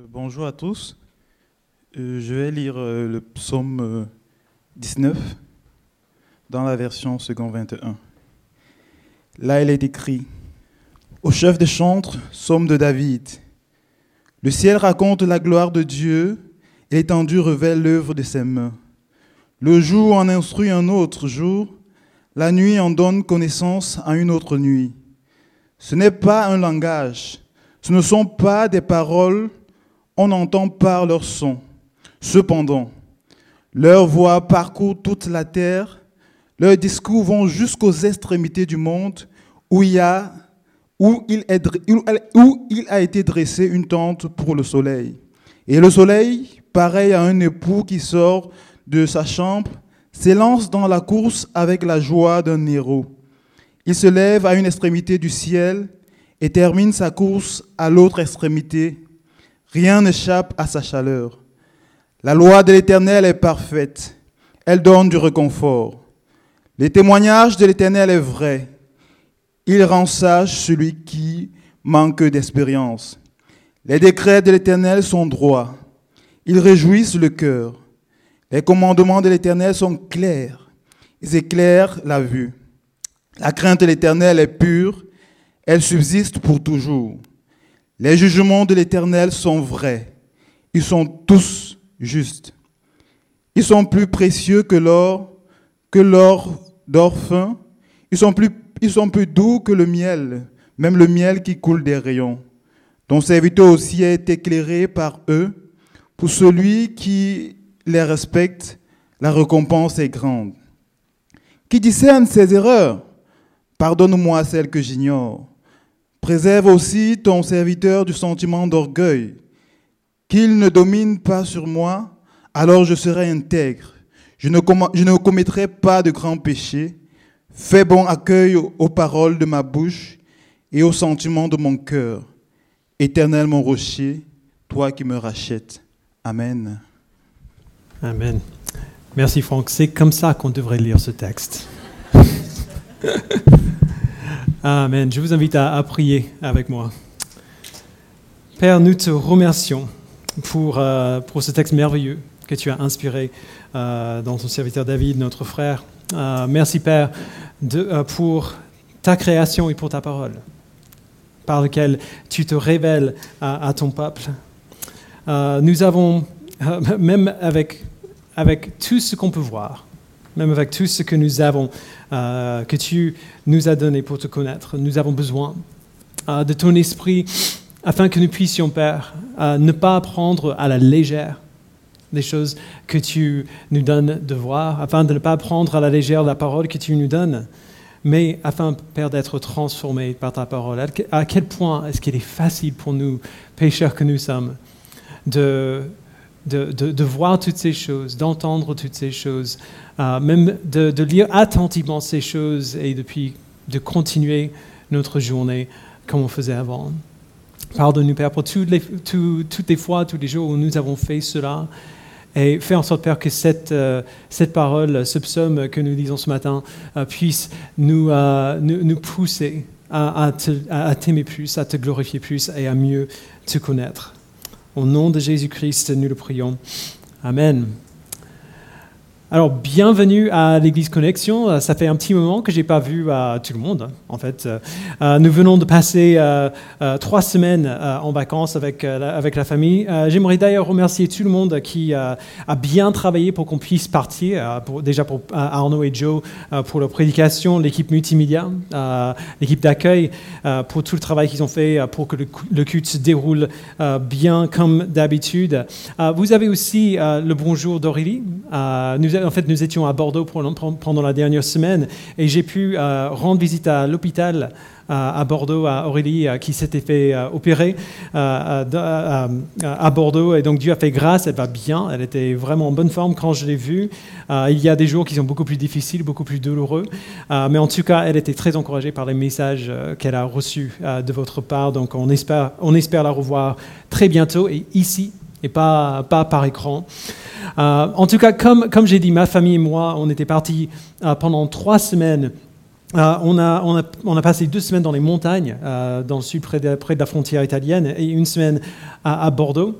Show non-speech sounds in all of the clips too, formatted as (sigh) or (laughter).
Euh, bonjour à tous. Euh, je vais lire euh, le psaume 19 dans la version second 21. Là, il est écrit Au chef des chantres, psaume de David. Le ciel raconte la gloire de Dieu et l'étendue révèle l'œuvre de ses mains. Le jour en instruit un autre jour, la nuit en donne connaissance à une autre nuit. Ce n'est pas un langage, ce ne sont pas des paroles on entend par leur son. Cependant, leur voix parcourt toute la terre, leurs discours vont jusqu'aux extrémités du monde où il, a, il a été dressé une tente pour le soleil. Et le soleil, pareil à un époux qui sort de sa chambre, s'élance dans la course avec la joie d'un héros. Il se lève à une extrémité du ciel et termine sa course à l'autre extrémité Rien n'échappe à sa chaleur. La loi de l'Éternel est parfaite. Elle donne du réconfort. Les témoignages de l'Éternel est vrai. Il rend sage celui qui manque d'expérience. Les décrets de l'Éternel sont droits. Ils réjouissent le cœur. Les commandements de l'Éternel sont clairs. Ils éclairent la vue. La crainte de l'Éternel est pure. Elle subsiste pour toujours. Les jugements de l'Éternel sont vrais. Ils sont tous justes. Ils sont plus précieux que l'or, que l'or d'or fin. Ils sont, plus, doux que le miel, même le miel qui coule des rayons. Ton serviteur aussi est éclairé par eux. Pour celui qui les respecte, la récompense est grande. Qui discerne ses erreurs, pardonne-moi celles que j'ignore. Préserve aussi ton serviteur du sentiment d'orgueil, qu'il ne domine pas sur moi, alors je serai intègre. Je ne, je ne commettrai pas de grands péchés. Fais bon accueil aux paroles de ma bouche et aux sentiments de mon cœur. Éternel mon rocher, toi qui me rachètes. Amen. Amen. Merci Franck. C'est comme ça qu'on devrait lire ce texte. (laughs) Amen. Je vous invite à, prier avec moi. Père, nous te remercions pour, euh, pour ce texte merveilleux que tu as inspiré euh, dans ton serviteur David, notre frère. Euh, merci Père de, pour ta création et pour ta parole, par laquelle tu te révèles à, à ton peuple. nous avons, (laughs) même avec, avec tout ce qu'on peut voir, même avec tout ce que nous avons, euh, que tu nous as donné pour te connaître. Nous avons besoin euh, de ton esprit afin que nous puissions, Père, euh, ne pas prendre à la légère les choses que tu nous donnes de voir, afin de ne pas prendre à la légère la parole que tu nous donnes, mais afin, Père, d'être transformé par ta parole. À quel point est-ce qu'il est facile pour nous, pécheurs que nous sommes, de, de, voir toutes ces choses, d'entendre toutes ces choses, euh, même de, lire attentivement ces choses et depuis de continuer notre journée comme on faisait avant. Pardonne-nous, Père, pour toutes les, toutes les fois, tous les jours où nous avons fait cela. Et fais en sorte, Père, que cette, euh, cette parole, ce psaume que nous lisons ce matin, euh, puisse nous, nous, pousser à, à t'aimer plus, à te glorifier plus et à mieux te connaître. Au nom de Jésus-Christ, nous le prions. Amen. Alors, bienvenue à l'Église Connexion. Euh, ça fait un petit moment que je n'ai pas vu euh, tout le monde, en fait. Euh, nous venons de passer trois semaines en vacances avec, avec la famille. J'aimerais d'ailleurs remercier tout le monde qui a bien travaillé pour qu'on puisse partir. déjà pour Arnaud et Joe pour leur prédication, l'équipe multimédia, l'équipe d'accueil pour tout le travail qu'ils ont fait pour que le, culte se déroule bien comme d'habitude. vous avez aussi le bonjour d'Aurélie. nous en fait, nous étions à Bordeaux pendant la dernière semaine et j'ai pu euh, rendre visite à l'hôpital euh, à Bordeaux, à Aurélie, euh, qui s'était fait opérer à Bordeaux. Et donc Dieu a fait grâce, elle va bien, elle était vraiment en bonne forme quand je l'ai vue. il y a des jours qui sont beaucoup plus difficiles, beaucoup plus douloureux. mais en tout cas, elle était très encouragée par les messages qu'elle a reçus de votre part. Donc on espère, on espère la revoir très bientôt et ici et pas, pas par écran. Euh, en tout cas, comme, comme j'ai dit, ma famille et moi, on était partis euh, pendant trois semaines euh, on, a, on, a, on, a, passé deux semaines dans les montagnes, dans le sud, près de, près de, la frontière italienne, et une semaine à, Bordeaux.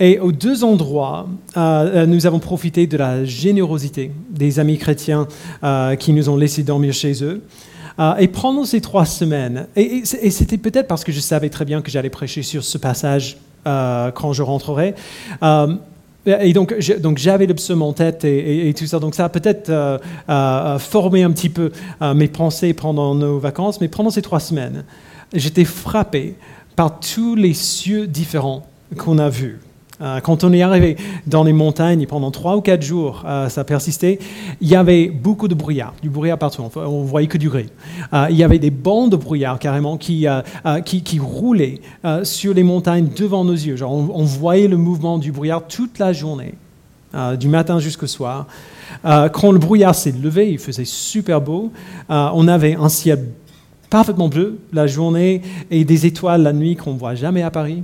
Et aux deux endroits, nous avons profité de la générosité des amis chrétiens qui nous ont laissé dormir chez eux. Et pendant ces trois semaines, et c'était peut-être parce que je savais très bien que j'allais prêcher sur ce passage quand je rentrerai, et donc, j'avais le psaume en tête et, et, tout ça. Donc ça a peut-être euh, euh, formé un petit peu euh, mes pensées pendant nos vacances. Mais pendant ces trois semaines, j'étais frappé par tous les cieux différents qu'on a vus. Euh, quand on est arrivé dans les montagnes pendant trois ou quatre jours, euh, ça persistait, il y avait beaucoup de brouillard, du brouillard partout, on voyait que du gris. Euh, il y avait des bancs de brouillard carrément qui, qui, roulaient sur les montagnes devant nos yeux. Genre, on, voyait le mouvement du brouillard toute la journée, du matin jusqu'au soir. quand le brouillard s'est levé, il faisait super beau. on avait un ciel parfaitement bleu la journée et des étoiles la nuit qu'on ne voit jamais à Paris.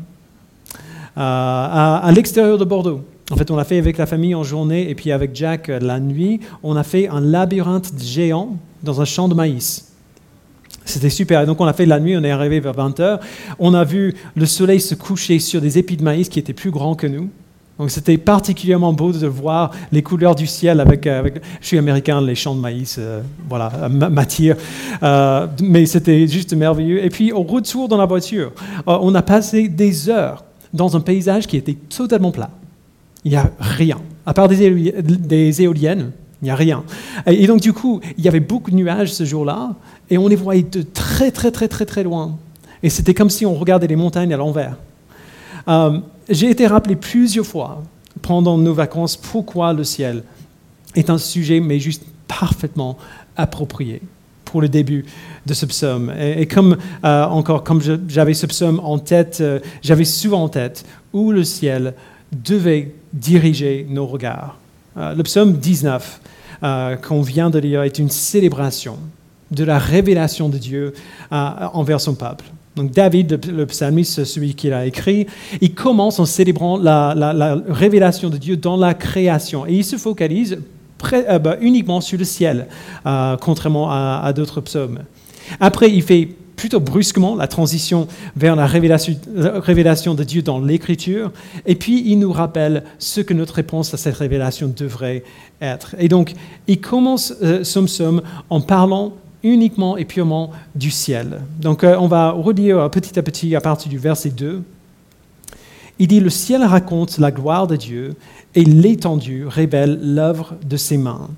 Euh, à, l'extérieur de Bordeaux. En fait, on l'a fait avec la famille en journée et puis avec Jack euh, la nuit. On a fait un labyrinthe géant dans un champ de maïs. C'était super. Donc, on l'a fait la nuit, on est arrivé vers 20h. On a vu le soleil se coucher sur des épis de maïs qui étaient plus grands que nous. Donc, c'était particulièrement beau de voir les couleurs du ciel avec. Euh, je suis américain, les champs de maïs, voilà, m'attirent. mais c'était juste merveilleux. Et puis, au retour dans la voiture, on a passé des heures dans un paysage qui était totalement plat. Il n'y a rien. À part des, éoliennes, il n'y a rien. Et donc, du coup, il y avait beaucoup de nuages ce jour-là, et on les voyait de très, très, très, très, très loin. Et c'était comme si on regardait les montagnes à l'envers. Euh, j'ai été rappelé plusieurs fois pendant nos vacances pourquoi le ciel est un sujet, mais juste parfaitement approprié pour le début de ce psaume. Et, comme euh, encore, comme j'avais ce psaume en tête, euh, j'avais souvent en tête où le ciel devait diriger nos regards. Euh, le psaume 19 qu'on vient de lire est une célébration de la révélation de Dieu envers son peuple. Donc David, le psalmiste, celui qui l'a écrit, il commence en célébrant la, la, révélation de Dieu dans la création. Et il se focalise euh, bah, uniquement sur le ciel, euh, contrairement à, d'autres psaumes. Après, il fait plutôt brusquement la transition vers la révélation, de Dieu dans l'Écriture, et puis il nous rappelle ce que notre réponse à cette révélation devrait être. Et donc, il commence euh, son psaume en parlant uniquement et purement du ciel. Donc, on va relire petit à petit à partir du verset 2. Il dit, le ciel raconte la gloire de Dieu et l'étendue révèle l'œuvre de ses mains.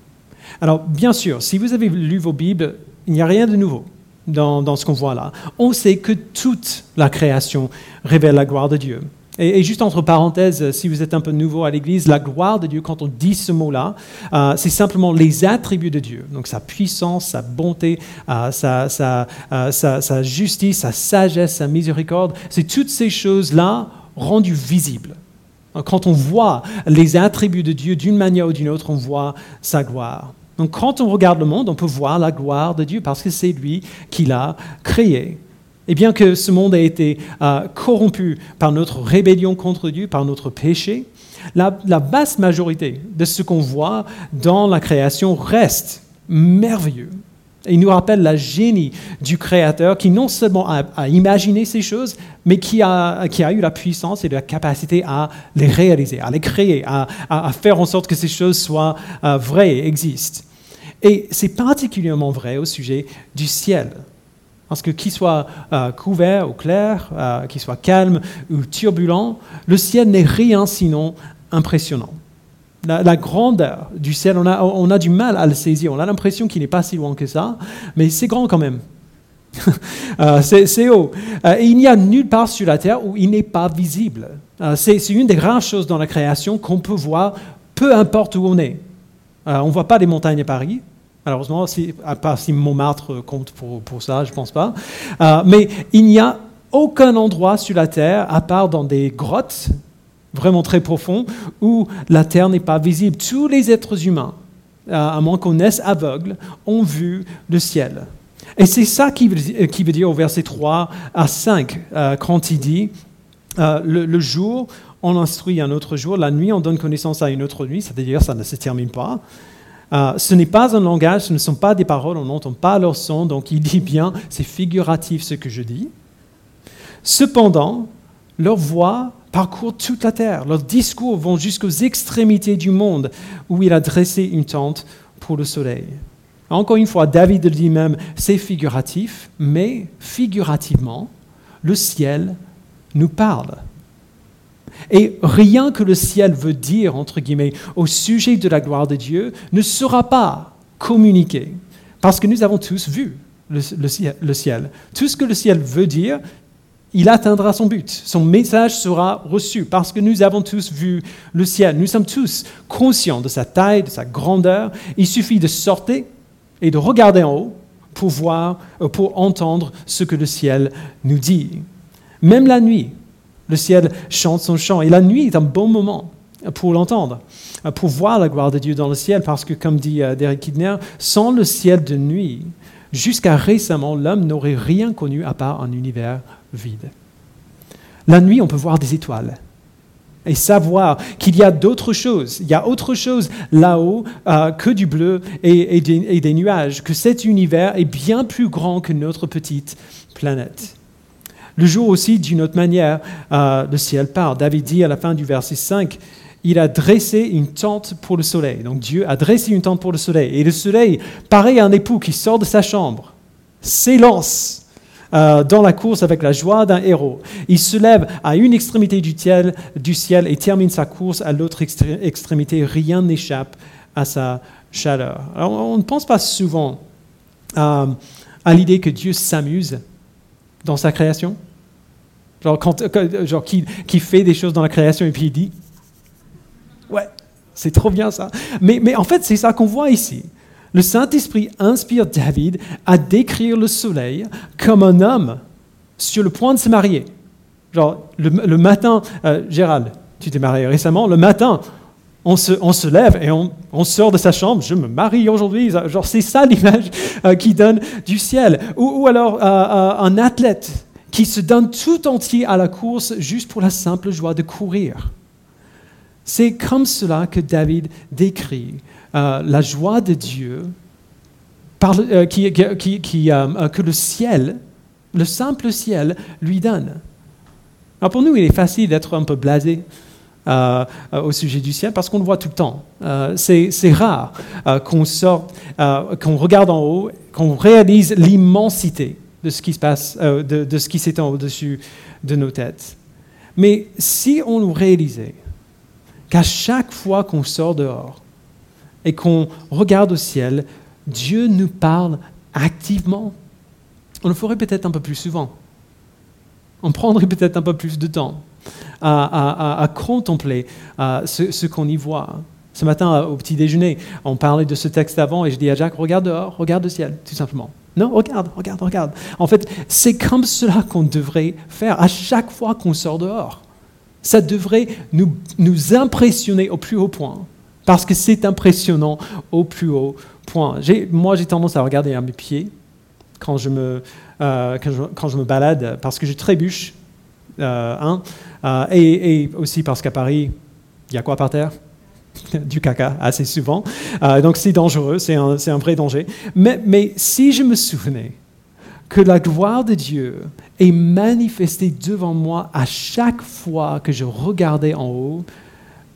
Alors, bien sûr, si vous avez lu vos Bibles, il n'y a rien de nouveau dans, ce qu'on voit là. On sait que toute la création révèle la gloire de Dieu. Et, juste entre parenthèses, si vous êtes un peu nouveau à l'Église, la gloire de Dieu, quand on dit ce mot-là, euh, c'est simplement les attributs de Dieu. Donc sa puissance, sa bonté, euh, euh, sa, justice, sa sagesse, sa miséricorde. C'est toutes ces choses-là rendues visibles. Quand on voit les attributs de Dieu d'une manière ou d'une autre, on voit sa gloire. Donc quand on regarde le monde, on peut voir la gloire de Dieu parce que c'est lui qui l'a créé. Et bien que ce monde ait été euh, corrompu par notre rébellion contre Dieu, par notre péché, la, la vaste majorité de ce qu'on voit dans la création reste merveilleux. Il nous rappelle la génie du Créateur qui non seulement a, imaginé ces choses, mais qui a, eu la puissance et la capacité à les réaliser, à les créer, à, faire en sorte que ces choses soient euh, vraies existent. Et c'est particulièrement vrai au sujet du ciel. Parce que qu'il soit euh, couvert ou clair, euh, qu'il soit calme ou turbulent, le ciel n'est rien sinon impressionnant la, grandeur du ciel, on a, du mal à le saisir. On a l'impression qu'il n'est pas si loin que ça, mais c'est grand quand même. (laughs) Euh, c'est haut. Euh, il n'y a nulle part sur la terre où il n'est pas visible. Euh, c'est une des rares choses dans la création qu'on peut voir, peu importe où on est. on ne voit pas des montagnes à Paris, malheureusement, à part si Montmartre compte pour, pour ça, je ne pense pas. mais il n'y a aucun endroit sur la terre, à part dans des grottes, vraiment très profond, où la terre n'est pas visible. Tous les êtres humains, euh, à moins qu'on naisse aveugle, ont vu le ciel. Et c'est ça qui veut, dire au verset 3 à 5, euh, quand il dit, euh, le, jour, on instruit un autre jour, la nuit, on donne connaissance à une autre nuit, c'est-à-dire ça ne se termine pas. Euh, ce n'est pas un langage, ce ne sont pas des paroles, on n'entend pas leur son, donc il dit bien, c'est figuratif ce que je dis. Cependant, leur voix parcourt toute la terre, leurs discours vont jusqu'aux extrémités du monde où il a dressé une tente pour le soleil. Encore une fois, David dit même, c'est figuratif, mais figurativement, le ciel nous parle. Et rien que le ciel veut dire, entre guillemets, au sujet de la gloire de Dieu, ne sera pas communiqué, parce que nous avons tous vu le, ciel. Tout ce que le ciel veut dire, il atteindra son but. Son message sera reçu, parce que nous avons tous vu le ciel. Nous sommes tous conscients de sa taille, de sa grandeur. Il suffit de sortir et de regarder en haut pour voir, euh, pour entendre ce que le ciel nous dit. Même la nuit, le ciel chante son chant. Et la nuit est un bon moment pour l'entendre, pour voir la gloire de Dieu dans le ciel, parce que, comme dit euh, Derek Kidner, sans le ciel de nuit, jusqu'à récemment, l'homme n'aurait rien connu à part un univers vide. La nuit, on peut voir des étoiles et savoir qu'il y a d'autres choses, il y a autre chose là-haut euh, que du bleu et, des, nuages, que cet univers est bien plus grand que notre petite planète. Le jour aussi, d'une autre manière, euh, le ciel part. David dit à la fin du verset 5, il a dressé une tente pour le soleil. Donc Dieu a dressé une tente pour le soleil. Et le soleil, pareil à un époux qui sort de sa chambre, s'élance euh, dans la course avec la joie d'un héros. Il se lève à une extrémité du ciel, et termine sa course à l'autre extrémité. Rien n'échappe à sa chaleur. Alors, on ne pense pas souvent euh, à l'idée que Dieu s'amuse dans sa création. Genre, genre qui, fait des choses dans la création et puis il dit Ouais, c'est trop bien ça. Mais en fait, c'est ça qu'on voit ici. Le Saint-Esprit inspire David à décrire le soleil comme un homme sur le point de se marier. Genre, le, matin, euh, Gérald, tu t'es marié récemment, le matin, on se, lève et on, sort de sa chambre, je me marie aujourd'hui. Genre, c'est ça l'image euh, qui donne du ciel. Ou, alors euh, un athlète qui se donne tout entier à la course juste pour la simple joie de courir. C'est comme cela que David décrit euh, la joie de Dieu euh, euh, que le ciel, le simple ciel, lui donne. Alors pour nous, il est facile d'être un peu blasé au sujet du ciel parce qu'on le voit tout le temps. c'est rare qu'on sorte, qu'on regarde en haut, qu'on réalise l'immensité de ce qui se passe, de, de, ce qui s'étend au-dessus de nos têtes. Mais si on nous réalisait qu'à chaque fois qu'on sort dehors, et qu'on regarde au ciel, Dieu nous parle activement. On le ferait peut-être un peu plus souvent. On prendrait peut-être un peu plus de temps à, contempler ce, qu'on y voit. Ce matin, au petit déjeuner, on parlait de ce texte avant et je dis à Jacques, regarde dehors, regarde le ciel, tout simplement. Non, regarde, regarde, regarde. En fait, c'est comme cela qu'on devrait faire à chaque fois qu'on sort dehors. Ça devrait nous, nous impressionner au plus haut point parce que c'est impressionnant au plus haut point. Moi, j'ai tendance à regarder à mes pieds quand je me, euh, quand, je, me balade, parce que je trébuche, euh, hein, euh, et, aussi parce qu'à Paris, il y a quoi par terre? (laughs) Du caca assez souvent. donc c'est dangereux, c'est un, un, vrai danger. Mais, mais si je me souvenais que la gloire de Dieu est manifestée devant moi à chaque fois que je regardais en haut,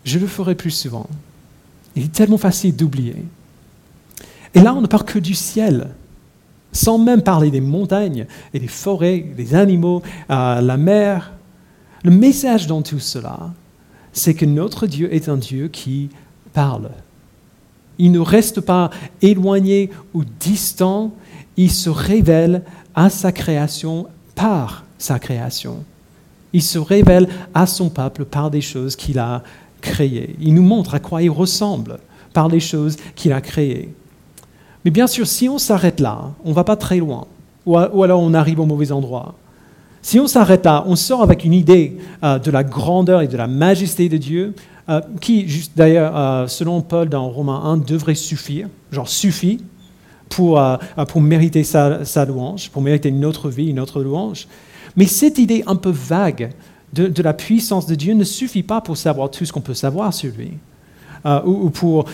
je le ferais plus souvent. Il est tellement facile d'oublier. Et là, on ne parle que du ciel, sans même parler des montagnes et des forêts, des animaux, euh, la mer. Le message dans tout cela, c'est que notre Dieu est un Dieu qui parle. Il ne reste pas éloigné ou distant, il se révèle à sa création par sa création. Il se révèle à son peuple par des choses qu'il a créé. Il nous montre à quoi il ressemble par les choses qu'il a créées. Mais bien sûr, si on s'arrête là, on ne va pas très loin, ou, alors on arrive au mauvais endroit. Si on s'arrête là, on sort avec une idée euh, de la grandeur et de la majesté de Dieu, euh, qui, d'ailleurs, euh, selon Paul dans Romains 1, devrait suffire, genre suffit pour, pour mériter sa, louange, pour mériter notre vie, notre louange. Mais cette idée un peu vague de, la puissance de Dieu ne suffit pas pour savoir tout ce qu'on peut savoir sur lui. ou, pour,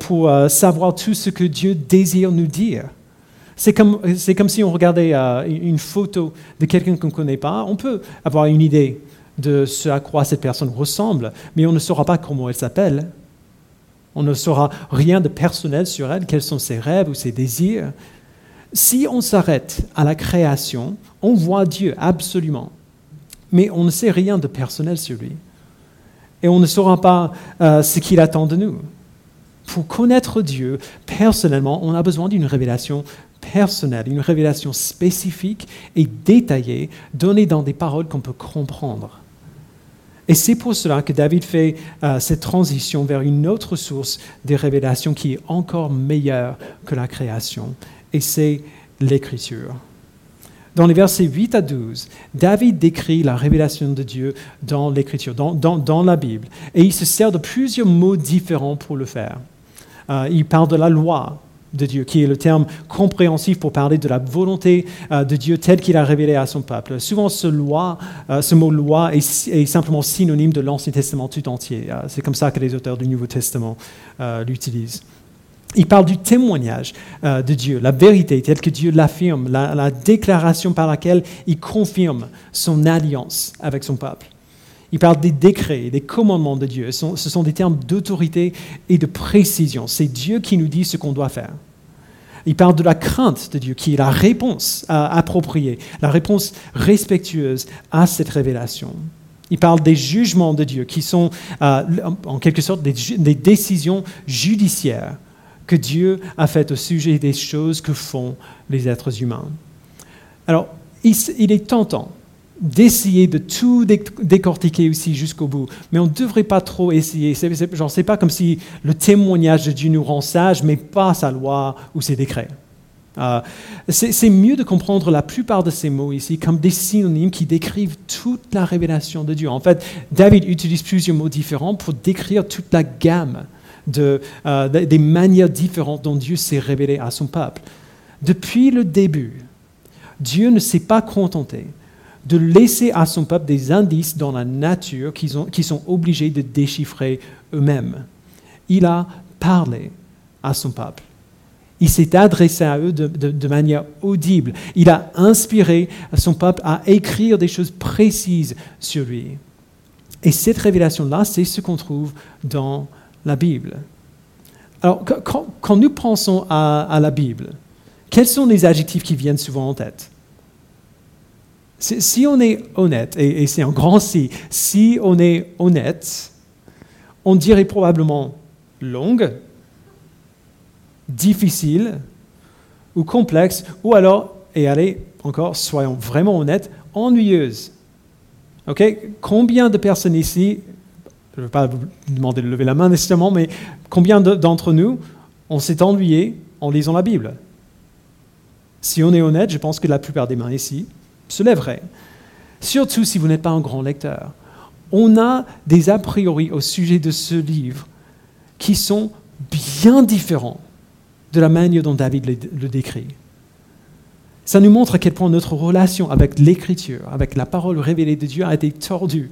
pour savoir tout ce que Dieu désire nous dire. C'est comme, comme, si on regardait une photo de quelqu'un qu'on ne connaît pas. On peut avoir une idée de ce à quoi cette personne ressemble, mais on ne saura pas comment elle s'appelle. On ne saura rien de personnel sur elle, quels sont ses rêves ou ses désirs. Si on s'arrête à la création, on voit Dieu absolument, mais on ne sait rien de personnel sur lui. Et on ne saura pas euh, ce qu'il attend de nous. Pour connaître Dieu personnellement, on a besoin d'une révélation personnelle, une révélation spécifique et détaillée, donnée dans des paroles qu'on peut comprendre. Et c'est pour cela que David fait euh, cette transition vers une autre source de révélation qui est encore meilleure que la création, et c'est l'écriture. Dans les versets 8 à 12, David décrit la révélation de Dieu dans l'écriture, dans, la Bible, et il se sert de plusieurs mots différents pour le faire. Euh, il parle de la loi, de Dieu, qui est le terme compréhensif pour parler de la volonté euh, de Dieu telle qu'il a révélé à son peuple. Souvent, ce, euh, mot loi est, simplement synonyme de l'Ancien Testament tout entier. C'est comme ça que les auteurs du Nouveau Testament l'utilisent. Il parle du témoignage de Dieu, la vérité telle que Dieu l'affirme, la, déclaration par laquelle il confirme son alliance avec son peuple. Il parle des décrets, des commandements de Dieu. Ce sont, des termes d'autorité et de précision. C'est Dieu qui nous dit ce qu'on doit faire. Il parle de la crainte de Dieu, qui est la réponse appropriée, la réponse respectueuse à cette révélation. Il parle des jugements de Dieu, qui sont euh, en quelque sorte des, décisions judiciaires que Dieu a faites au sujet des choses que font les êtres humains. Alors, il est tentant d'essayer de tout décortiquer aussi jusqu'au bout. Mais on ne devrait pas trop essayer. Ce n'est pas comme si le témoignage de Dieu nous rend sages, mais pas sa loi ou ses décrets. Euh, c'est mieux de comprendre la plupart de ces mots ici comme des synonymes qui décrivent toute la révélation de Dieu. En fait, David utilise plusieurs mots différents pour décrire toute la gamme de, euh, des manières différentes dont Dieu s'est révélé à son peuple. Depuis le début, Dieu ne s'est pas contenté de laisser à son peuple des indices dans la nature qu'ils sont obligés de déchiffrer eux-mêmes. Il a parlé à son peuple. Il s'est adressé à eux de, manière audible. Il a inspiré son peuple à écrire des choses précises sur lui. Et cette révélation-là, c'est ce qu'on trouve dans la Bible. Alors, quand, nous pensons à la Bible, quels sont les adjectifs qui viennent souvent en tête? Si on est honnête, et, c'est un grand si, si on est honnête, on dirait probablement longue, difficile ou complexe, ou alors, et allez, encore, soyons vraiment honnêtes, ennuyeuse. OK? Combien de personnes ici, je ne vais pas vous demander de lever la main nécessairement, mais combien d'entre nous, on s'est ennuyé en lisant la Bible? Si on est honnête, je pense que la plupart des mains ici, se lèverait. Surtout si vous n'êtes pas un grand lecteur. On a des a priori au sujet de ce livre qui sont bien différents de la manière dont David le décrit. Ça nous montre à quel point notre relation avec l'écriture, avec la parole révélée de Dieu a été tordue.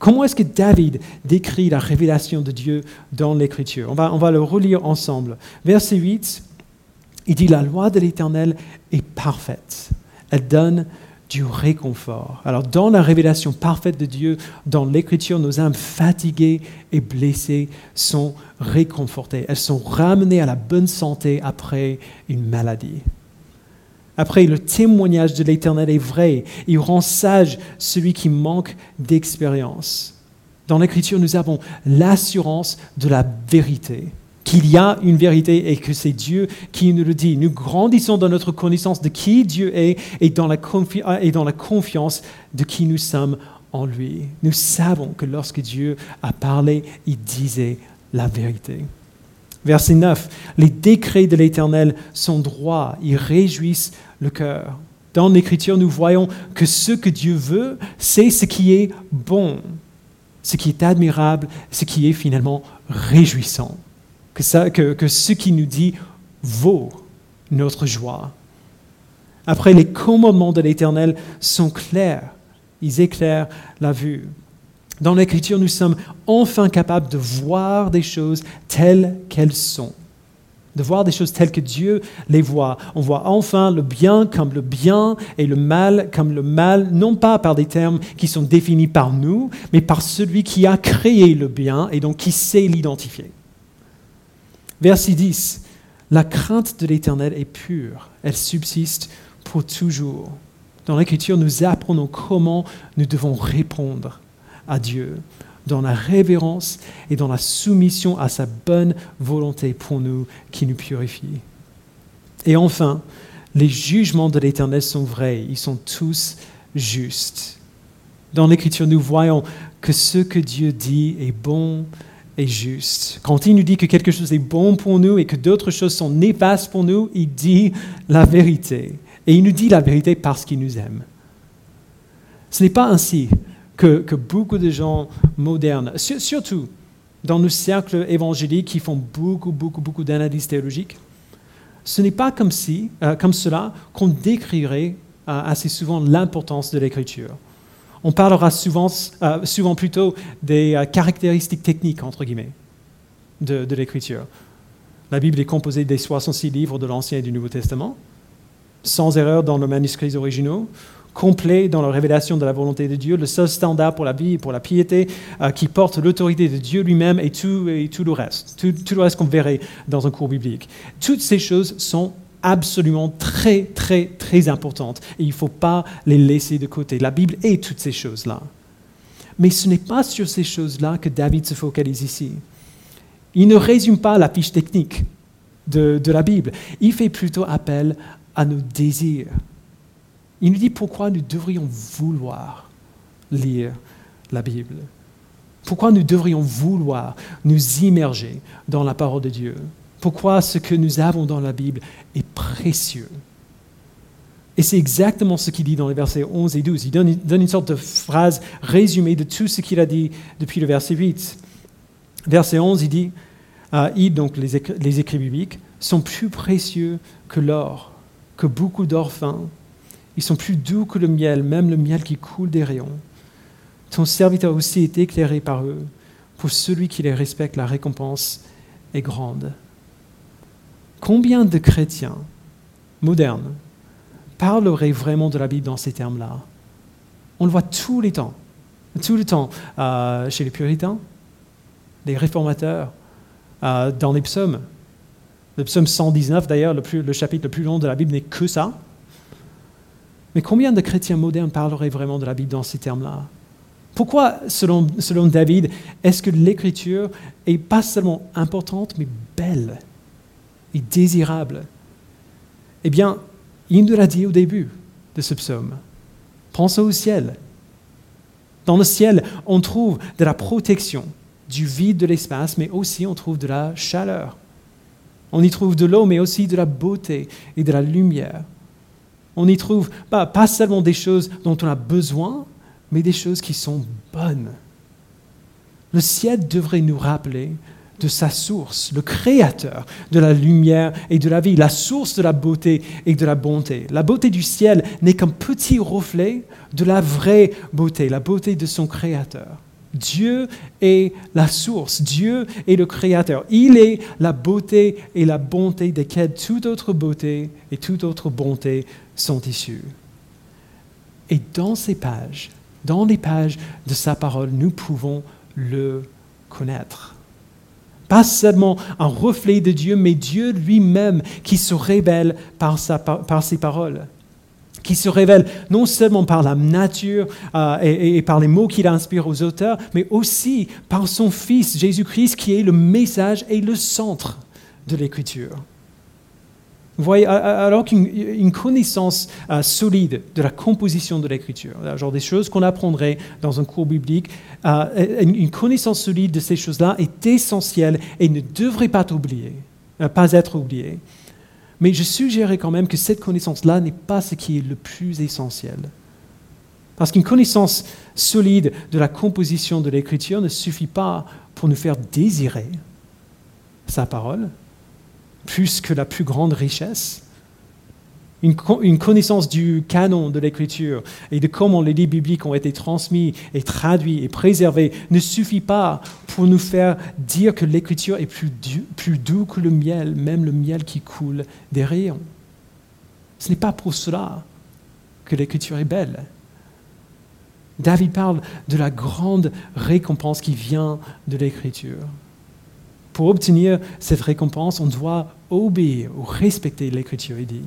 Comment est-ce que David décrit la révélation de Dieu dans l'écriture? On va, on va le relire ensemble. Verset 8, il dit, la loi de l'Éternel est parfaite elle donne du réconfort. Alors dans la révélation parfaite de Dieu, dans l'Écriture, nos âmes fatiguées et blessées sont réconfortées. Elles sont ramenées à la bonne santé après une maladie. Après, le témoignage de l'Éternel est vrai. Il rend sage celui qui manque d'expérience. Dans l'Écriture, nous avons l'assurance de la vérité qu'il y a une vérité et que c'est Dieu qui nous le dit. Nous grandissons dans notre connaissance de qui Dieu est et dans la, et dans la confiance de qui nous sommes en lui. Nous savons que lorsque Dieu a parlé, il disait la vérité. Verset 9, les décrets de l'Éternel sont droits, ils réjouissent le cœur. Dans l'Écriture, nous voyons que ce que Dieu veut, c'est ce qui est bon, ce qui est admirable, ce qui est finalement réjouissant que, ce qui nous dit vaut notre joie. Après, les commandements de l'Éternel sont clairs, ils éclairent la vue. Dans l'Écriture, nous sommes enfin capables de voir des choses telles qu'elles sont, de voir des choses telles que Dieu les voit. On voit enfin le bien comme le bien et le mal comme le mal, non pas par des termes qui sont définis par nous, mais par celui qui a créé le bien et donc qui sait l'identifier. Verset 10. La crainte de l'Éternel est pure, elle subsiste pour toujours. Dans l'Écriture, nous apprenons comment nous devons répondre à Dieu dans la révérence et dans la soumission à sa bonne volonté pour nous qui nous purifie. Et enfin, les jugements de l'Éternel sont vrais, ils sont tous justes. Dans l'Écriture, nous voyons que ce que Dieu dit est bon et juste. Quand il nous dit que quelque chose est bon pour nous et que d'autres choses sont néfastes pour nous, il dit la vérité. Et il nous dit la vérité parce qu'il nous aime. Ce n'est pas ainsi que, beaucoup de gens modernes, surtout dans nos cercles évangéliques qui font beaucoup, beaucoup, beaucoup d'analyses théologiques, ce n'est pas comme, si, euh, comme cela qu'on décrirait euh, assez souvent l'importance de l'écriture. On parlera souvent, euh, souvent plutôt des caractéristiques techniques, entre guillemets, de, de l'écriture. La Bible est composée des 66 livres de l'Ancien et du Nouveau Testament, sans erreur dans nos manuscrits originaux complet dans la révélation de la volonté de Dieu, le seul standard pour la vie et pour la piété euh, qui porte l'autorité de Dieu lui-même et tout, et tout le reste, tout, le reste qu'on verrait dans un cours biblique. Toutes ces choses sont absolument très, très, très importantes et il ne faut pas les laisser de côté. La Bible est toutes ces choses-là. Mais ce n'est pas sur ces choses-là que David se focalise ici. Il ne résume pas la fiche technique de la Bible. Il fait plutôt appel à nos désirs, il nous dit pourquoi nous devrions vouloir lire la Bible? Pourquoi nous devrions vouloir nous immerger dans la parole de Dieu? Pourquoi ce que nous avons dans la Bible est précieux? Et c'est exactement ce qu'il dit dans les versets 11 et 12. Il donne, une sorte de phrase résumée de tout ce qu'il a dit depuis le verset 8. Verset 11, il dit, euh, il, donc les, écrits bibliques, sont plus précieux que l'or, que beaucoup d'or ils sont plus doux que le miel, même le miel qui coule des rayons. Ton serviteur aussi est éclairé par eux. Pour celui qui les respecte, la récompense est grande. Combien de chrétiens modernes parleraient vraiment de la Bible dans ces termes-là? On le voit tous les temps. Tout le temps. Euh, chez les puritains, les réformateurs, euh, dans les psaumes. Le psaume 119, d'ailleurs, le chapitre le plus long de la Bible n'est que ça. Mais combien de chrétiens modernes parleraient vraiment de la Bible dans ces termes-là? Pourquoi, selon, David, est-ce que l'écriture est pas seulement importante, mais belle et désirable? Eh bien, il nous l'a dit au début de ce psaume. Pensons au ciel. Dans le ciel, on trouve de la protection du vide de l'espace, mais aussi on trouve de la chaleur. On y trouve de l'eau, mais aussi de la beauté et de la lumière. On y trouve pas, seulement des choses dont on a besoin, mais des choses qui sont bonnes. Le ciel devrait nous rappeler de sa source, le créateur de la lumière et de la vie, la source de la beauté et de la bonté. La beauté du ciel n'est qu'un petit reflet de la vraie beauté, la beauté de son créateur. Dieu est la source, Dieu est le créateur. Il est la beauté et la bonté desquelles toute autre beauté et toute autre bonté sont issus. Et dans ces pages, dans les pages de sa parole, nous pouvons le connaître. Pas seulement un reflet de Dieu, mais Dieu lui-même qui se révèle par, ses paroles qui se révèle non seulement par la nature euh, et, par les mots qu'il inspire aux auteurs, mais aussi par son Fils Jésus-Christ qui est le message et le centre de l'Écriture. Alors qu'une connaissance euh, solide de la composition de l'écriture, genre des choses qu'on apprendrait dans un cours biblique, euh, une connaissance solide de ces choses-là est essentielle et ne devrait pas, euh, pas être oubliée. Mais je suggérerais quand même que cette connaissance-là n'est pas ce qui est le plus essentiel. Parce qu'une connaissance solide de la composition de l'écriture ne suffit pas pour nous faire désirer sa parole, plus que la plus grande richesse. une, connaissance du canon de l'écriture et de comment les livres bibliques ont été transmis et traduits et préservés ne suffit pas pour nous faire dire que l'écriture est plus, plus doux que le miel, même le miel qui coule des rayons. Ce n'est pas pour cela que l'écriture est belle. David parle de la grande récompense qui vient de l'écriture. Pour obtenir cette récompense, on doit obéir ou respecter l'écriture, il dit.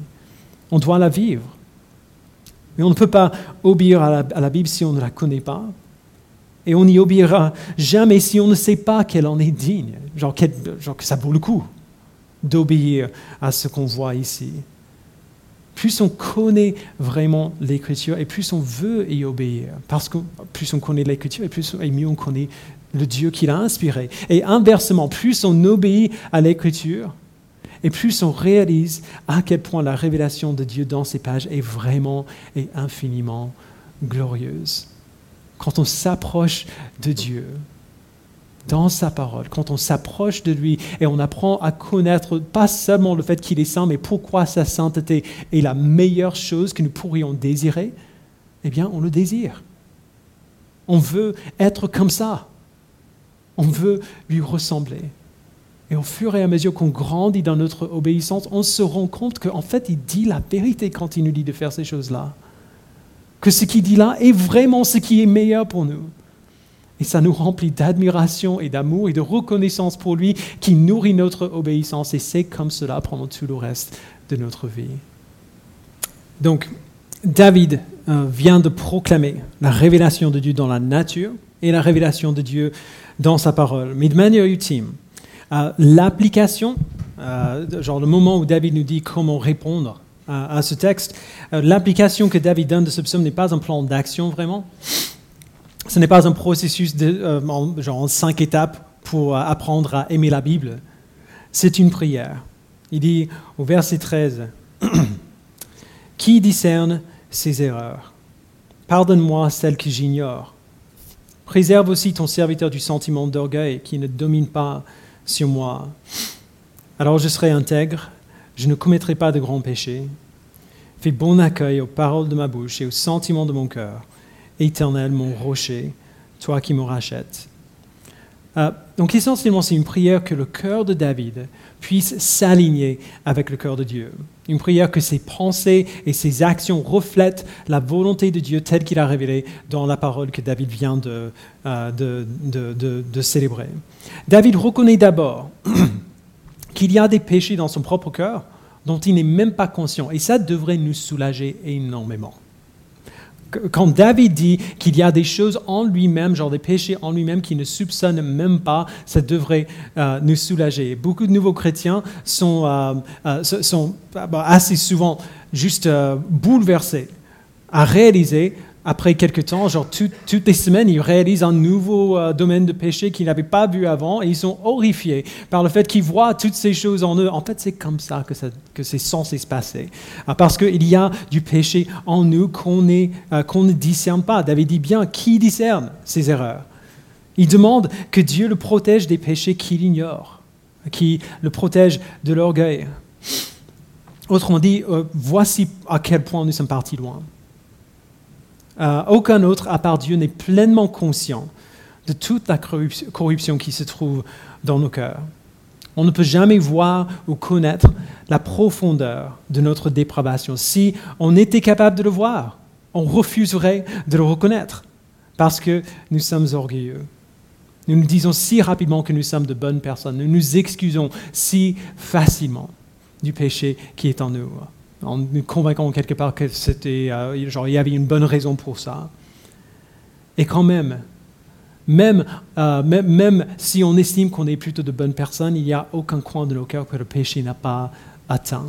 On doit la vivre. Mais on ne peut pas obéir à la, Bible si on ne la connaît pas. Et on n'y obéira jamais si on ne sait pas qu'elle en est digne. Genre, genre que ça vaut le coup d'obéir à ce qu'on voit ici. Plus on connaît vraiment l'Écriture et plus on veut y obéir. Parce que plus on connaît l'Écriture et et mieux on connaît le Dieu qui l'a inspiré. Et inversement, plus on obéit à l'Écriture, et plus on réalise à quel point la révélation de Dieu dans ces pages est vraiment et infiniment glorieuse. Quand on s'approche de Dieu, dans sa parole, quand on s'approche de lui et on apprend à connaître pas seulement le fait qu'il est saint, mais pourquoi sa sainteté est la meilleure chose que nous pourrions désirer, eh bien, on le désire. On veut être comme ça. On veut lui ressembler. Et au fur et à mesure qu'on grandit dans notre obéissance, on se rend compte qu'en fait, il dit la vérité quand il nous dit de faire ces choses-là. Que ce qu'il dit là est vraiment ce qui est meilleur pour nous. Et ça nous remplit d'admiration et d'amour et de reconnaissance pour lui qui nourrit notre obéissance. Et c'est comme cela pendant tout le reste de notre vie. Donc, David euh, vient de proclamer la révélation de Dieu dans la nature et la révélation de Dieu dans sa parole, mais de manière ultime. Euh, l'application, euh, genre le moment où David nous dit comment répondre à, ce texte, euh, l'application que David donne de ce psaume n'est pas un plan d'action vraiment. Ce n'est pas un processus de, genre en cinq étapes pour apprendre à aimer la Bible. C'est une prière. Il dit au verset 13, (clears throat) Qui discerne ses erreurs? Pardonne-moi celles que j'ignore. Préserve aussi ton serviteur du sentiment d'orgueil qui ne domine pas sur moi. Alors je serai intègre, je ne commettrai pas de grands péchés. Fais bon accueil aux paroles de ma bouche et aux sentiments de mon cœur. Éternel, mon rocher, toi qui me rachètes. Euh, donc essentiellement, c'est une prière que le cœur de David puisse s'aligner avec le cœur de Dieu. Une prière que ses pensées et ses actions reflètent la volonté de Dieu telle qu'il a révélée dans la parole que David vient de, euh, de, célébrer. David reconnaît d'abord (clears throat) qu'il y a des péchés dans son propre cœur dont il n'est même pas conscient. Et ça devrait nous soulager énormément quand David dit qu'il y a des choses en lui-même, genre des péchés en lui-même qu'il ne soupçonne même pas, ça devrait euh, nous soulager. Beaucoup de nouveaux chrétiens sont, euh, euh, bah, assez souvent juste bouleversés à réaliser après quelques temps, genre toutes les semaines, ils réalisent un nouveau euh, domaine de péché qu'ils n'avaient pas vu avant et ils sont horrifiés par le fait qu'ils voient toutes ces choses en eux. En fait, c'est comme ça que, que c'est censé se passer. Ah, parce qu'il y a du péché en nous qu'on euh, qu'on ne discerne pas. David dit bien, qui discerne ces erreurs? Il demande que Dieu le protège des péchés qu'il ignore, qui le protège de l'orgueil. Autrement dit, euh, voici à quel point nous sommes partis loin. Euh, aucun autre, à part Dieu, n'est pleinement conscient de toute la corruption qui se trouve dans nos cœurs. On ne peut jamais voir ou connaître la profondeur de notre dépravation. Si on était capable de le voir, on refuserait de le reconnaître parce que nous sommes orgueilleux. Nous nous disons si rapidement que nous sommes de bonnes personnes. Nous nous excusons si facilement du péché qui est en nous en nous convainquant quelque part que c'était, euh, genre, il y avait une bonne raison pour ça. Et quand même, même, euh, même, même, si on estime qu'on est plutôt de bonnes personnes, il n'y a aucun coin de nos cœurs que le péché n'a pas atteint.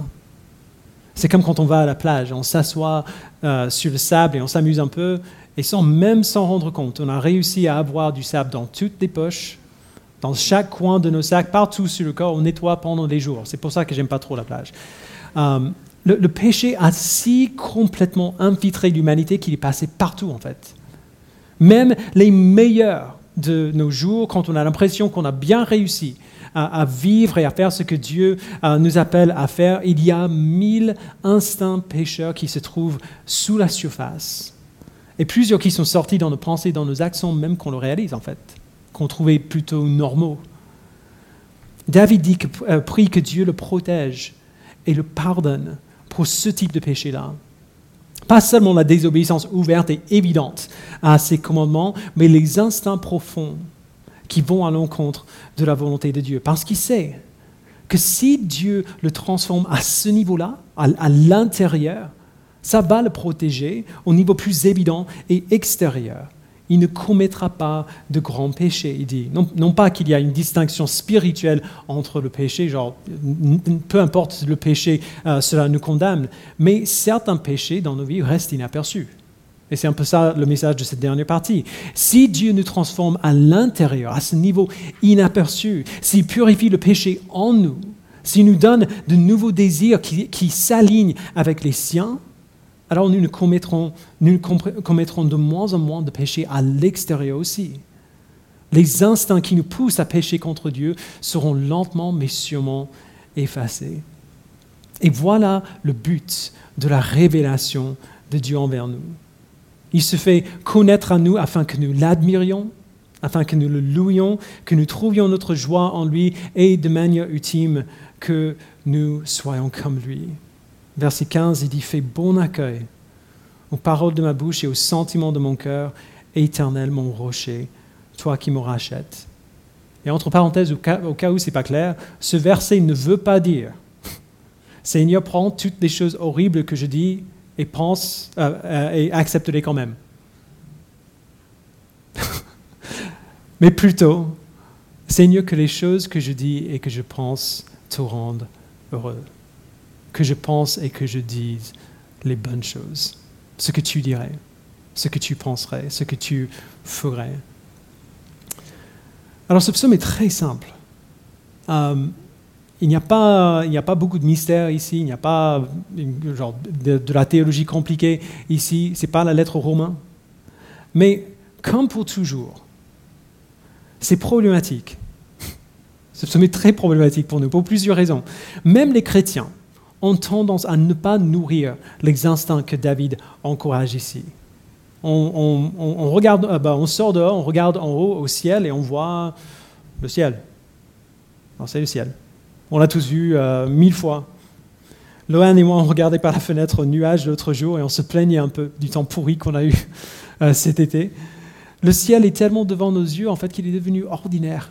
C'est comme quand on va à la plage, on s'assoit euh, sur le sable et on s'amuse un peu, et sans même s'en rendre compte, on a réussi à avoir du sable dans toutes les poches, dans chaque coin de nos sacs, partout sur le corps, on nettoie pendant des jours. C'est pour ça que j'aime pas trop la plage le, péché a si complètement infiltré l'humanité qu'il est passé partout en fait. Même les meilleurs de nos jours, quand on a l'impression qu'on a bien réussi à, vivre et à faire ce que Dieu euh, nous appelle à faire, il y a mille instincts pécheurs qui se trouvent sous la surface. Et plusieurs qui sont sortis dans nos pensées, dans nos actions, même qu'on le réalise en fait, qu'on trouvait plutôt normaux. David dit que, euh, prie que Dieu le protège et le pardonne pour ce type de péché-là. Pas seulement la désobéissance ouverte et évidente à ses commandements, mais les instincts profonds qui vont à l'encontre de la volonté de Dieu. Parce qu'il sait que si Dieu le transforme à ce niveau-là, à, à l'intérieur, ça va le protéger au niveau plus évident et extérieur il ne commettra pas de grands péchés, il dit. Non, pas qu'il y a une distinction spirituelle entre le péché, genre, peu importe le péché, euh, cela nous condamne, mais certains péchés dans nos vies restent inaperçus. Et c'est un peu ça le message de cette dernière partie. Si Dieu nous transforme à l'intérieur, à ce niveau inaperçu, s'il purifie le péché en nous, s'il nous donne de nouveaux désirs qui s'alignent avec les siens, alors nous, commettrons, nous commettrons de moins en moins de péchés à l'extérieur aussi. Les instincts qui nous poussent à pécher contre Dieu seront lentement mais sûrement effacés. Et voilà le but de la révélation de Dieu envers nous. Il se fait connaître à nous afin que nous l'admirions, afin que nous le louions, que nous trouvions notre joie en lui et de manière ultime que nous soyons comme lui. Verset 15, il dit Fais bon accueil aux paroles de ma bouche et aux sentiments de mon cœur, éternel mon rocher, toi qui me rachètes. Et entre parenthèses, au cas, où ce n'est pas clair, ce verset ne veut pas dire (laughs) Seigneur, prends toutes les choses horribles que je dis et pense euh, euh, et accepte-les quand même. (laughs) Mais plutôt, Seigneur, que les choses que je dis et que je pense te rendent heureux que je pense et que je dise les bonnes choses, ce que tu dirais, ce que tu penserais, ce que tu ferais. Alors ce psaume est très simple. Euh, il n'y a, pas, a pas beaucoup de mystère ici, il n'y a pas genre, de, de, la théologie compliquée ici, ce n'est pas la lettre aux Romains. Mais comme pour toujours, c'est problématique. (laughs) Ce psaume est très problématique pour nous, pour plusieurs raisons. Même les chrétiens, ont tendance à ne pas nourrir les instincts que David encourage ici. On, regarde, euh, bah, on sort dehors, on regarde en haut au ciel et on voit le ciel. c'est le ciel. On l'a tous vu euh, mille fois. Lohan et moi, on regardait par la fenêtre au nuage l'autre jour et on se plaignait un peu du temps pourri qu'on a eu (laughs) euh, cet été. Le ciel est tellement devant nos yeux en fait qu'il est devenu ordinaire.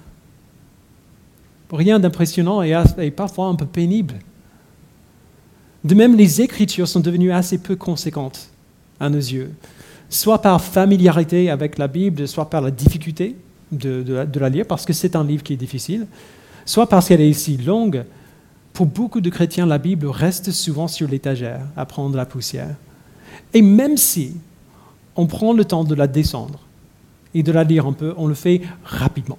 Rien d'impressionnant et parfois un peu pénible. De même, les Écritures sont devenues assez peu conséquentes à nos yeux, soit par familiarité avec la Bible, soit par la difficulté de, la lire, parce que c'est un livre qui est difficile, soit parce qu'elle est si longue. Pour beaucoup de chrétiens, la Bible reste souvent sur l'étagère à prendre la poussière. Et même si on prend le temps de la descendre et de la lire un peu, on le fait rapidement.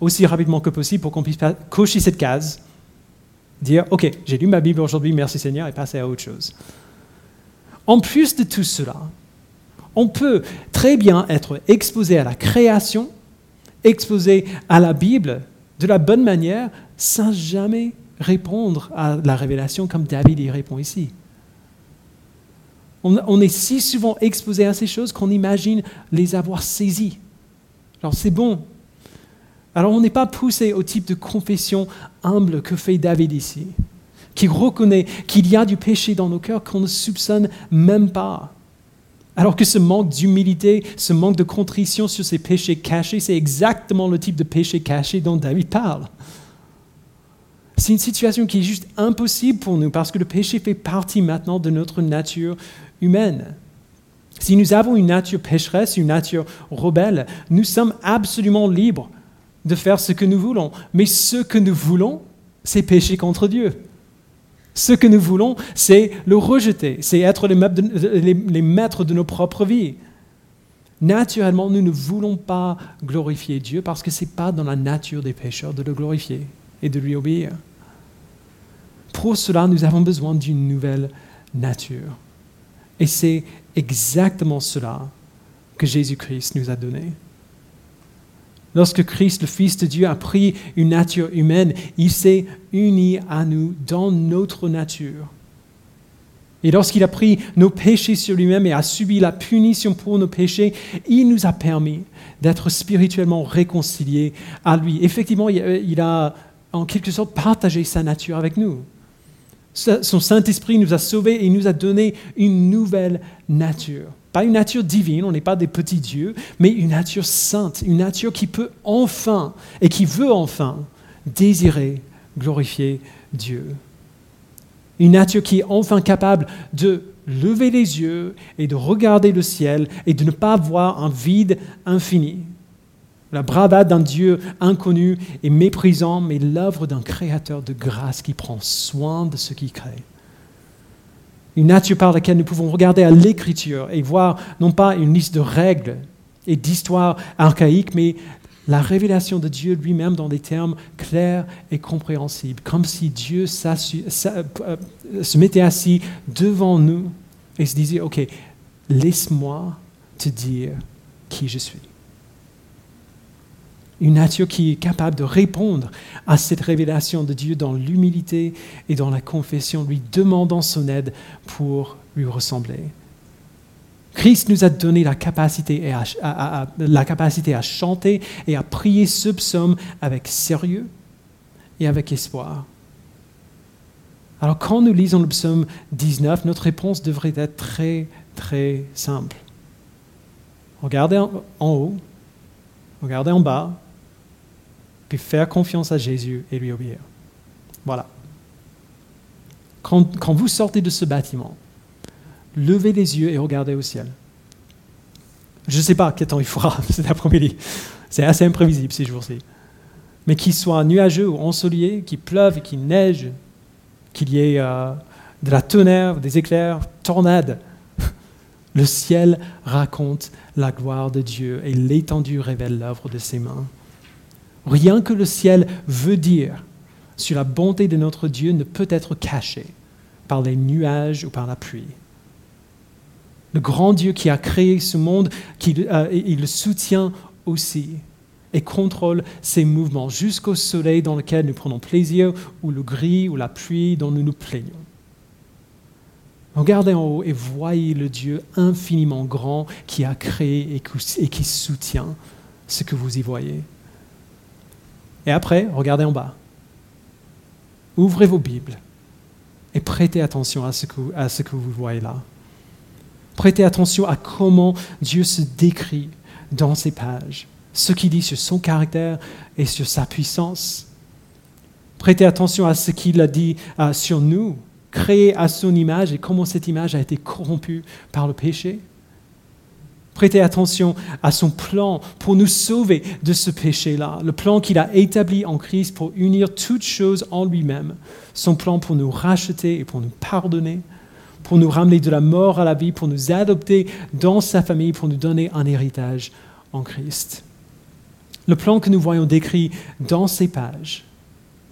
Aussi rapidement que possible pour qu'on puisse cocher cette case dire, OK, j'ai lu ma Bible aujourd'hui, merci Seigneur, et passer à autre chose. En plus de tout cela, on peut très bien être exposé à la création, exposé à la Bible de la bonne manière, sans jamais répondre à la révélation comme David y répond ici. On, est si souvent exposé à ces choses qu'on imagine les avoir saisies. Alors c'est bon, alors on n'est pas poussé au type de confession humble que fait David ici, qui reconnaît qu'il y a du péché dans nos cœurs qu'on ne soupçonne même pas. Alors que ce manque d'humilité, ce manque de contrition sur ces péchés cachés, c'est exactement le type de péché caché dont David parle. C'est une situation qui est juste impossible pour nous parce que le péché fait partie maintenant de notre nature humaine. Si nous avons une nature pécheresse, une nature rebelle, nous sommes absolument libres de faire ce que nous voulons. Mais ce que nous voulons, c'est pécher contre Dieu. Ce que nous voulons, c'est le rejeter, c'est être les maîtres de nos propres vies. Naturellement, nous ne voulons pas glorifier Dieu parce que ce n'est pas dans la nature des pécheurs de le glorifier et de lui obéir. Pour cela, nous avons besoin d'une nouvelle nature. Et c'est exactement cela que Jésus-Christ nous a donné Lorsque Christ, le Fils de Dieu, a pris une nature humaine, il s'est uni à nous dans notre nature. Et lorsqu'il a pris nos péchés sur lui-même et a subi la punition pour nos péchés, il nous a permis d'être spirituellement réconciliés à lui. Effectivement, il a en quelque sorte partagé sa nature avec nous. Son Saint-Esprit nous a sauvés et il nous a donné une nouvelle nature. Pas une nature divine, on n'est pas des petits dieux, mais une nature sainte, une nature qui peut enfin et qui veut enfin désirer glorifier Dieu. Une nature qui est enfin capable de lever les yeux et de regarder le ciel et de ne pas voir un vide infini. La bravade d'un Dieu inconnu et méprisant, mais l'œuvre d'un créateur de grâce qui prend soin de ce qu'il crée. Une nature par laquelle nous pouvons regarder à l'écriture et voir non pas une liste de règles et d'histoires archaïques, mais la révélation de Dieu lui-même dans des termes clairs et compréhensibles, comme si Dieu euh, se mettait assis devant nous et se disait, OK, laisse-moi te dire qui je suis. Une nature qui est capable de répondre à cette révélation de Dieu dans l'humilité et dans la confession, lui demandant son aide pour lui ressembler. Christ nous a donné la capacité à, la capacité à chanter et à prier ce psaume avec sérieux et avec espoir. Alors quand nous lisons le psaume 19, notre réponse devrait être très, très simple. Regardez en, haut, regardez en bas, faire confiance à Jésus et lui obéir. Voilà. quand vous sortez de ce bâtiment, levez les yeux et regardez au ciel. Je ne sais pas quel temps il fera (laughs) cet après-midi. C'est assez imprévisible ces jours-ci. Mais qu'il soit nuageux ou ensoleillé, qu'il pleuve qu'il neige, qu'il y ait euh, de la tonnerre, des éclairs, tornades, (laughs) le ciel raconte la gloire de Dieu et l'étendue révèle l'œuvre de ses mains. Rien que le ciel veut dire sur la bonté de notre Dieu ne peut être caché par les nuages ou par la pluie le grand Dieu qui a créé ce monde, euh, il le soutient aussi et contrôle ses mouvements jusqu'au soleil dans lequel nous prenons plaisir, ou le gris, ou la pluie dont nous nous plaignons. Regardez en haut et voyez le Dieu infiniment grand qui a créé et qui soutient ce que vous y voyez. Et après, regardez en bas. Ouvrez vos Bibles et prêtez attention à ce que vous voyez là. Prêtez attention à comment Dieu se décrit dans ces pages, ce qu'il dit sur son caractère et sur sa puissance. Prêtez attention à ce qu'il a dit euh, sur nous, créés à son image et comment cette image a été corrompue par le péché. Prêtez attention à son plan pour nous sauver de ce péché-là, le plan qu'il a établi en Christ pour unir toutes choses en lui-même, son plan pour nous racheter et pour nous pardonner, pour nous ramener de la mort à la vie, pour nous adopter dans sa famille, pour nous donner un héritage en Christ. Le plan que nous voyons décrit dans ces pages,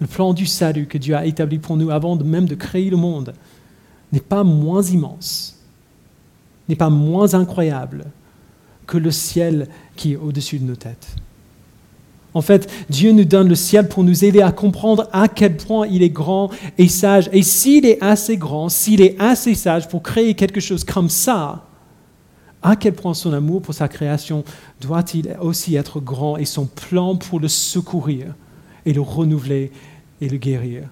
le plan du salut que Dieu a établi pour nous avant même de créer le monde, n'est pas moins immense, n'est pas moins incroyable que le ciel qui est au-dessus de nos têtes. En fait, Dieu nous donne le ciel pour nous aider à comprendre à quel point il est grand et sage. Et s'il est assez grand, s'il est assez sage pour créer quelque chose comme ça, à quel point son amour pour sa création doit-il aussi être grand et son plan pour le secourir et le renouveler et le guérir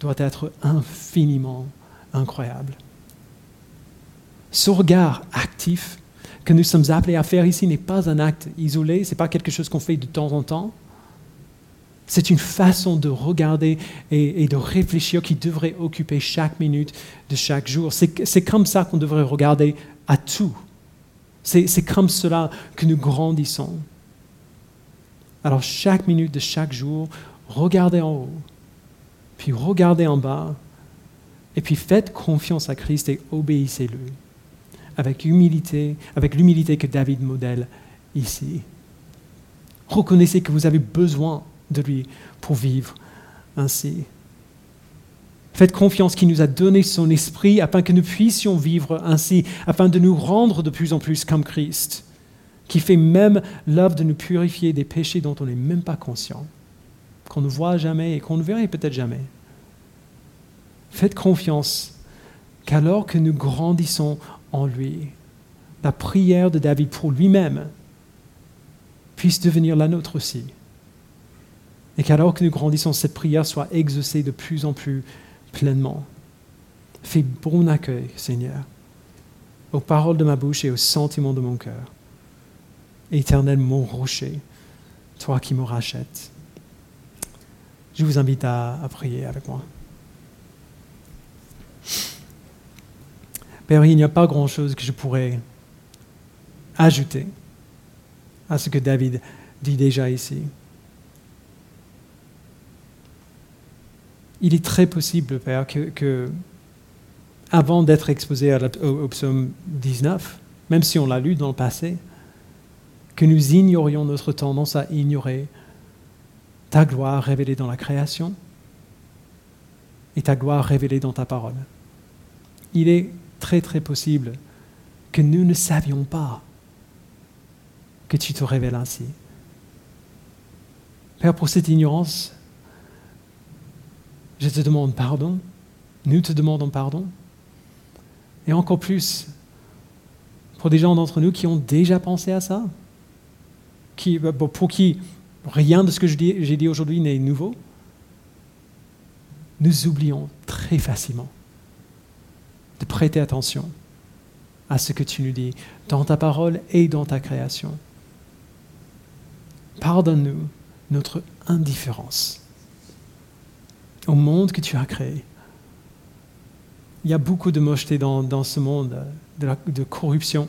doit être infiniment incroyable. Ce regard actif que nous sommes appelés à faire ici n'est pas un acte isolé, ce n'est pas quelque chose qu'on fait de temps en temps. C'est une façon de regarder et, de réfléchir qui devrait occuper chaque minute de chaque jour. C'est comme ça qu'on devrait regarder à tout. C'est comme cela que nous grandissons. Alors chaque minute de chaque jour, regardez en haut, puis regardez en bas, et puis faites confiance à Christ et obéissez-lui avec humilité, avec l'humilité que David modèle ici. Reconnaissez que vous avez besoin de lui pour vivre ainsi. Faites confiance qu'il nous a donné son esprit afin que nous puissions vivre ainsi, afin de nous rendre de plus en plus comme Christ. qui fait même l'œuvre de nous purifier des péchés dont on n'est même pas conscient, qu'on ne voit jamais et qu'on ne verrait peut-être jamais. Faites confiance qu'alors que nous grandissons en lui, la prière de David pour lui-même puisse devenir la nôtre aussi. Et qu'alors que nous grandissons, cette prière soit exaucée de plus en plus pleinement. Fais bon accueil, Seigneur, aux paroles de ma bouche et aux sentiments de mon cœur. Éternel, mon rocher, toi qui me rachètes. Je vous invite à, à prier avec moi. Père, il n'y a pas grand-chose que je pourrais ajouter à ce que David dit déjà ici. Il est très possible, Père, que, avant d'être exposé au, psaume 19, même si on l'a lu dans le passé, que nous ignorions notre tendance à ignorer ta gloire révélée dans la création et ta gloire révélée dans ta parole. Il est très très possible que nous ne savions pas que tu te révèles ainsi. Père, pour cette ignorance, je te demande pardon. Nous te demandons pardon. Et encore plus pour des gens d'entre nous qui ont déjà pensé à ça, qui, bah, pour qui rien de ce que j'ai dit aujourd'hui n'est nouveau. Nous oublions très facilement de prêter attention à ce que tu nous dis dans ta parole et dans ta création. Pardonne-nous notre indifférence au monde que tu as créé. Il y a beaucoup de mocheté dans, ce monde de, corruption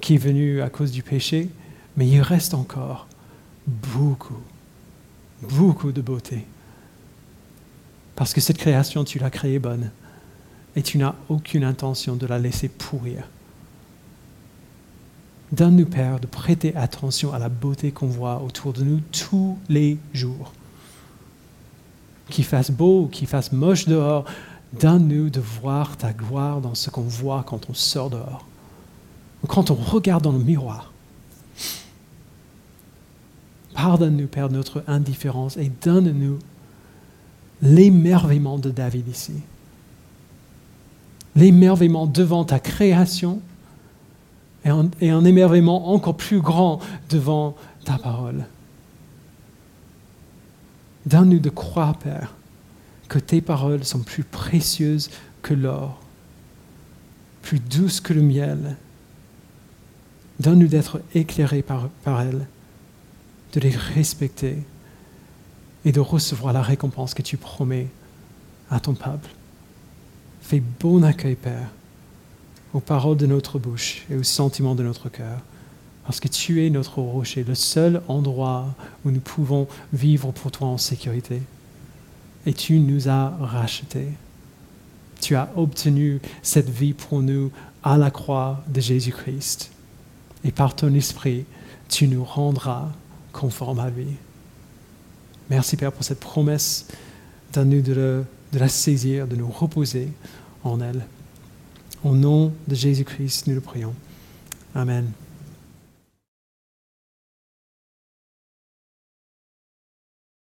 qui est venu à cause du péché, mais il reste encore beaucoup, beaucoup de beauté. Parce que cette création, tu l'as créée bonne et tu n'as aucune intention de la laisser pourrir. Donne-nous, Père, de prêter attention à la beauté qu'on voit autour de nous tous les jours. Qu'il fasse beau qu'il fasse moche dehors, donne-nous de voir ta gloire dans ce qu'on voit quand on sort dehors, quand on regarde dans le miroir. Pardonne-nous, Père, notre indifférence et donne-nous l'émerveillement de David ici l'émerveillement devant ta création et un, émerveillement encore plus grand devant ta parole. Donne-nous de croire, Père, que tes paroles sont plus précieuses que l'or, plus douces que le miel. Donne-nous d'être éclairés par, elles, de les respecter et de recevoir la récompense que tu promets à ton peuple. Fais bon accueil, Père, aux paroles de notre bouche et aux sentiments de notre cœur, parce que tu es notre rocher, le seul endroit où nous pouvons vivre pour toi en sécurité. Et tu nous as rachetés. Tu as obtenu cette vie pour nous à la croix de Jésus-Christ. Et par ton esprit, tu nous rendras conformes à lui. Merci Père pour cette promesse. Donne-nous de le de la saisir, de nous reposer en elle. Au nom de Jésus-Christ, nous le prions. Amen.